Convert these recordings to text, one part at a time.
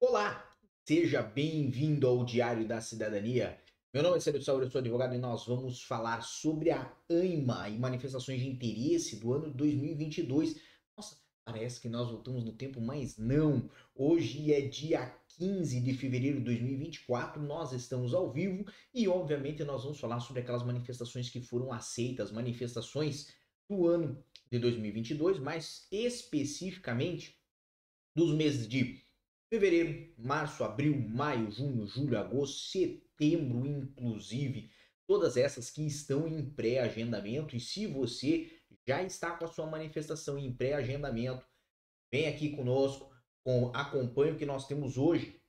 Olá, seja bem-vindo ao Diário da Cidadania. Meu nome é Sérgio Sauer, eu sou advogado e nós vamos falar sobre a AIMA e manifestações de interesse do ano 2022. Nossa, parece que nós voltamos no tempo, mas não. Hoje é dia 15 de fevereiro de 2024, nós estamos ao vivo e, obviamente, nós vamos falar sobre aquelas manifestações que foram aceitas, manifestações do ano de 2022, mais especificamente dos meses de fevereiro, março, abril, maio, junho, julho, agosto, setembro, inclusive, todas essas que estão em pré-agendamento. E se você já está com a sua manifestação em pré-agendamento, vem aqui conosco, com, acompanhe o que nós temos hoje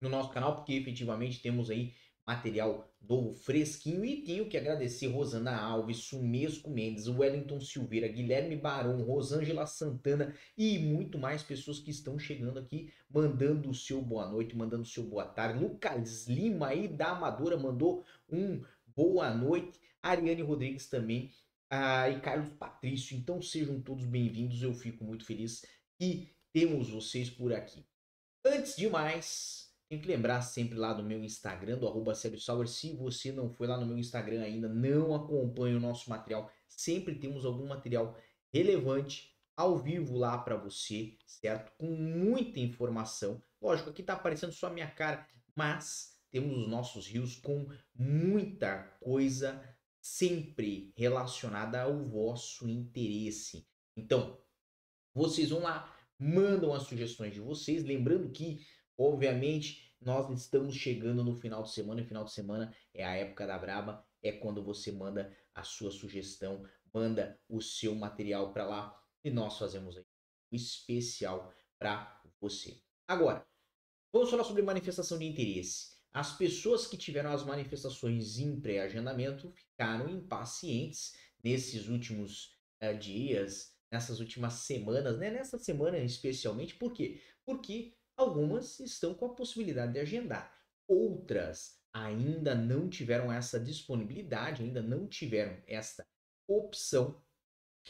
no nosso canal, porque efetivamente temos aí material do fresquinho. E tenho que agradecer Rosana Alves, Sumesco Mendes, Wellington Silveira, Guilherme Barão, Rosângela Santana e muito mais pessoas que estão chegando aqui, mandando o seu boa noite, mandando o seu boa tarde. Lucas Lima aí da Amadora mandou um boa noite. Ariane Rodrigues também. Ah, e Carlos Patrício. Então sejam todos bem-vindos. Eu fico muito feliz que temos vocês por aqui. Antes de mais, tem que lembrar sempre lá do meu Instagram, do arroba. Se você não foi lá no meu Instagram ainda, não acompanhe o nosso material. Sempre temos algum material relevante ao vivo lá para você, certo? Com muita informação. Lógico, aqui tá aparecendo só a minha cara, mas temos os nossos rios com muita coisa sempre relacionada ao vosso interesse. Então, vocês vão lá, mandam as sugestões de vocês, lembrando que Obviamente, nós estamos chegando no final de semana, e final de semana é a época da braba, é quando você manda a sua sugestão, manda o seu material para lá e nós fazemos aí um especial para você. Agora, vamos falar sobre manifestação de interesse. As pessoas que tiveram as manifestações em pré-agendamento ficaram impacientes nesses últimos uh, dias, nessas últimas semanas, né? Nessa semana especialmente, por quê? Porque Algumas estão com a possibilidade de agendar, outras ainda não tiveram essa disponibilidade, ainda não tiveram essa opção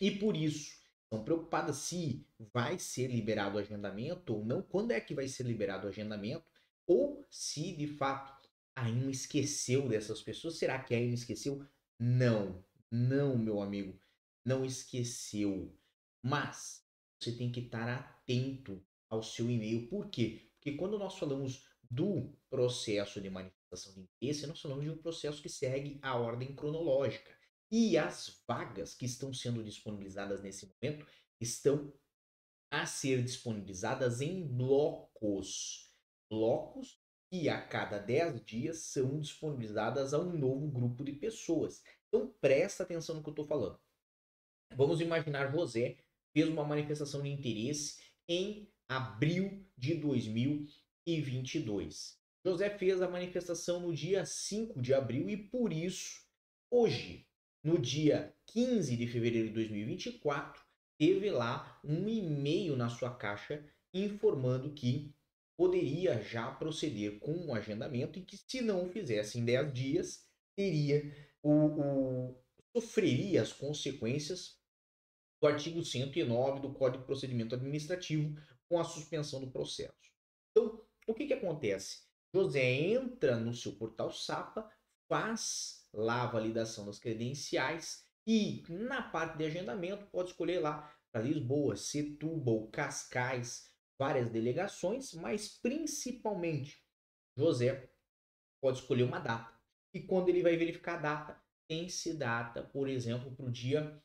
e por isso estão preocupadas se vai ser liberado o agendamento ou não, quando é que vai ser liberado o agendamento ou se de fato a INMA esqueceu dessas pessoas. Será que a INMA esqueceu? Não, não, meu amigo, não esqueceu. Mas você tem que estar atento ao seu e-mail. Por quê? Porque quando nós falamos do processo de manifestação de interesse, nós falamos de um processo que segue a ordem cronológica. E as vagas que estão sendo disponibilizadas nesse momento estão a ser disponibilizadas em blocos. Blocos que a cada 10 dias são disponibilizadas a um novo grupo de pessoas. Então presta atenção no que eu estou falando. Vamos imaginar José fez uma manifestação de interesse em abril de 2022. José fez a manifestação no dia 5 de abril e por isso, hoje, no dia 15 de fevereiro de 2024, teve lá um e-mail na sua caixa informando que poderia já proceder com o agendamento e que se não fizesse em 10 dias, teria o, o sofreria as consequências do artigo 109 do Código de Procedimento Administrativo, com a suspensão do processo. Então, o que, que acontece? José entra no seu portal SAPA, faz lá a validação das credenciais e na parte de agendamento pode escolher lá para Lisboa, Setúbal, Cascais, várias delegações, mas principalmente José pode escolher uma data. E quando ele vai verificar a data, tem-se data, por exemplo, para o dia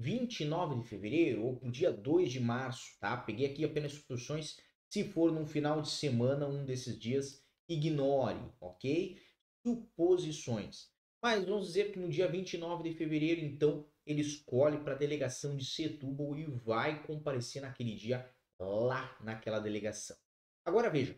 29 de fevereiro ou pro dia 2 de março, tá? Peguei aqui apenas instruções. Se for num final de semana, um desses dias, ignore, ok? Suposições. Mas vamos dizer que no dia 29 de fevereiro, então, ele escolhe para a delegação de Setúbal e vai comparecer naquele dia lá naquela delegação. Agora veja,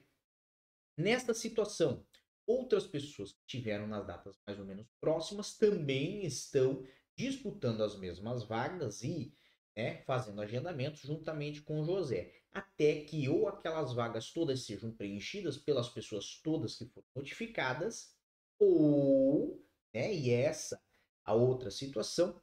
nesta situação, outras pessoas que tiveram nas datas mais ou menos próximas também estão disputando as mesmas vagas e né, fazendo agendamento juntamente com o José, até que ou aquelas vagas todas sejam preenchidas pelas pessoas todas que foram notificadas, ou, né, e essa a outra situação,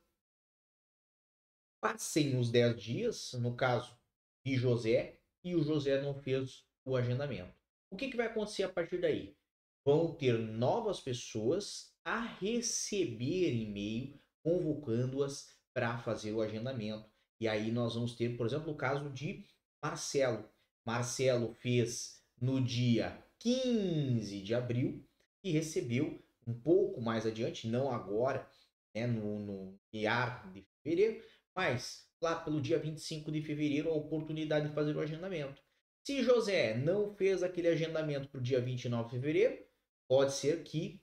passem os 10 dias, no caso de José, e o José não fez o agendamento. O que, que vai acontecer a partir daí? Vão ter novas pessoas a receber e-mail convocando-as para fazer o agendamento. E aí nós vamos ter, por exemplo, o caso de Marcelo. Marcelo fez no dia 15 de abril e recebeu um pouco mais adiante, não agora, né, no, no IAR de fevereiro, mas lá pelo dia 25 de fevereiro a oportunidade de fazer o agendamento. Se José não fez aquele agendamento para o dia 29 de fevereiro, pode ser que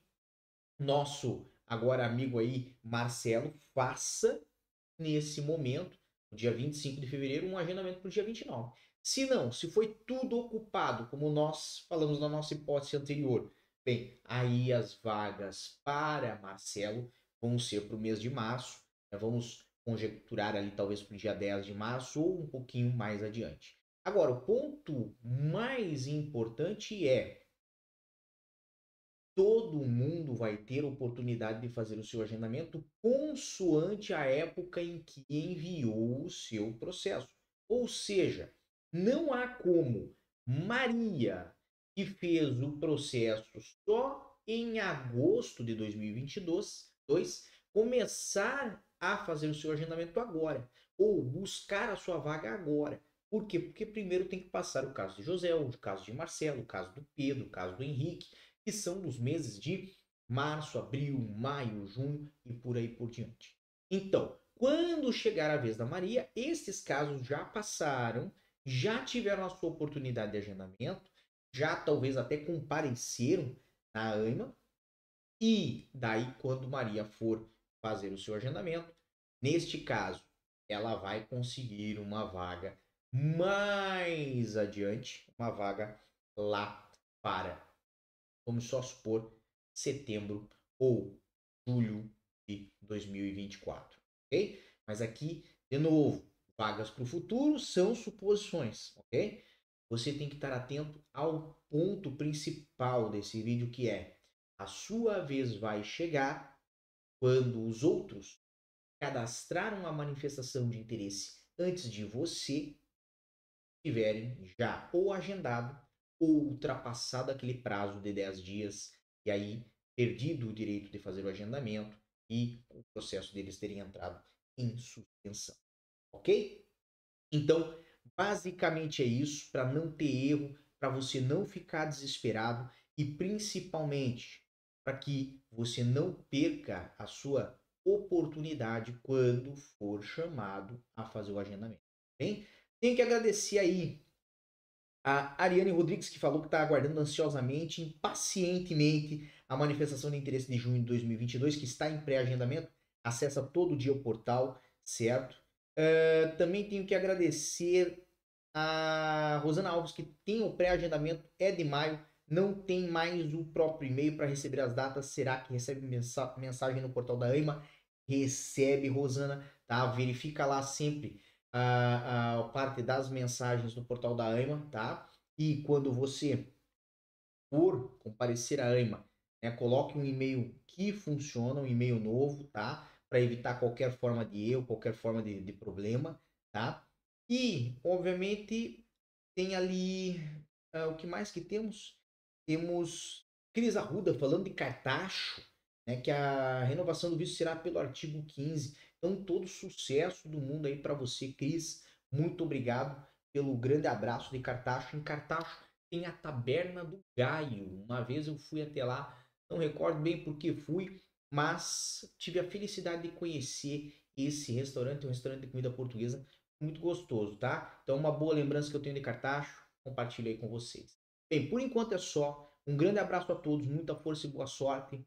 nosso agora amigo aí, Marcelo, faça nesse momento, no dia 25 de fevereiro, um agendamento para o dia 29. Se não, se foi tudo ocupado, como nós falamos na nossa hipótese anterior, bem, aí as vagas para Marcelo vão ser para o mês de março. Né? Vamos conjecturar ali talvez para o dia 10 de março ou um pouquinho mais adiante. Agora, o ponto mais importante é todo mundo vai ter oportunidade de fazer o seu agendamento consoante a época em que enviou o seu processo. Ou seja, não há como Maria, que fez o processo só em agosto de 2022, começar a fazer o seu agendamento agora ou buscar a sua vaga agora. Por quê? Porque primeiro tem que passar o caso de José, o caso de Marcelo, o caso do Pedro, o caso do Henrique, que são dos meses de março, abril, maio, junho e por aí por diante. Então, quando chegar a vez da Maria, esses casos já passaram, já tiveram a sua oportunidade de agendamento, já talvez até compareceram na AIMA, e daí, quando Maria for fazer o seu agendamento, neste caso, ela vai conseguir uma vaga mais adiante, uma vaga lá para vamos só supor, setembro ou julho de 2024, ok? Mas aqui, de novo, vagas para o futuro são suposições, ok? Você tem que estar atento ao ponto principal desse vídeo, que é a sua vez vai chegar quando os outros cadastraram a manifestação de interesse antes de você tiverem já ou agendado ultrapassado aquele prazo de 10 dias e aí perdido o direito de fazer o agendamento e o processo deles terem entrado em suspensão. Ok? Então, basicamente é isso, para não ter erro, para você não ficar desesperado e principalmente para que você não perca a sua oportunidade quando for chamado a fazer o agendamento. Bem? Tenho que agradecer aí a Ariane Rodrigues, que falou que está aguardando ansiosamente, impacientemente, a manifestação de interesse de junho de 2022, que está em pré-agendamento. Acessa todo dia o portal, certo? Uh, também tenho que agradecer a Rosana Alves, que tem o pré-agendamento, é de maio, não tem mais o próprio e-mail para receber as datas. Será que recebe mensagem no portal da AIMA? Recebe, Rosana, tá? Verifica lá sempre a, a parte das mensagens no portal da AIMA, tá? E quando você for comparecer à AIMA, né, coloque um e-mail que funciona, um e-mail novo, tá? Para evitar qualquer forma de erro, qualquer forma de, de problema, tá? E, obviamente, tem ali uh, o que mais que temos? Temos Cris Arruda falando de cartacho, né, que a renovação do visto será pelo artigo 15. Então, todo sucesso do mundo aí para você, Cris. Muito obrigado pelo grande abraço de Cartacho. Em Cartacho tem a Taberna do Gaio. Uma vez eu fui até lá, não recordo bem por que fui, mas tive a felicidade de conhecer esse restaurante, um restaurante de comida portuguesa muito gostoso, tá? Então, uma boa lembrança que eu tenho de Cartacho, compartilho aí com vocês. Bem, por enquanto é só. Um grande abraço a todos, muita força e boa sorte.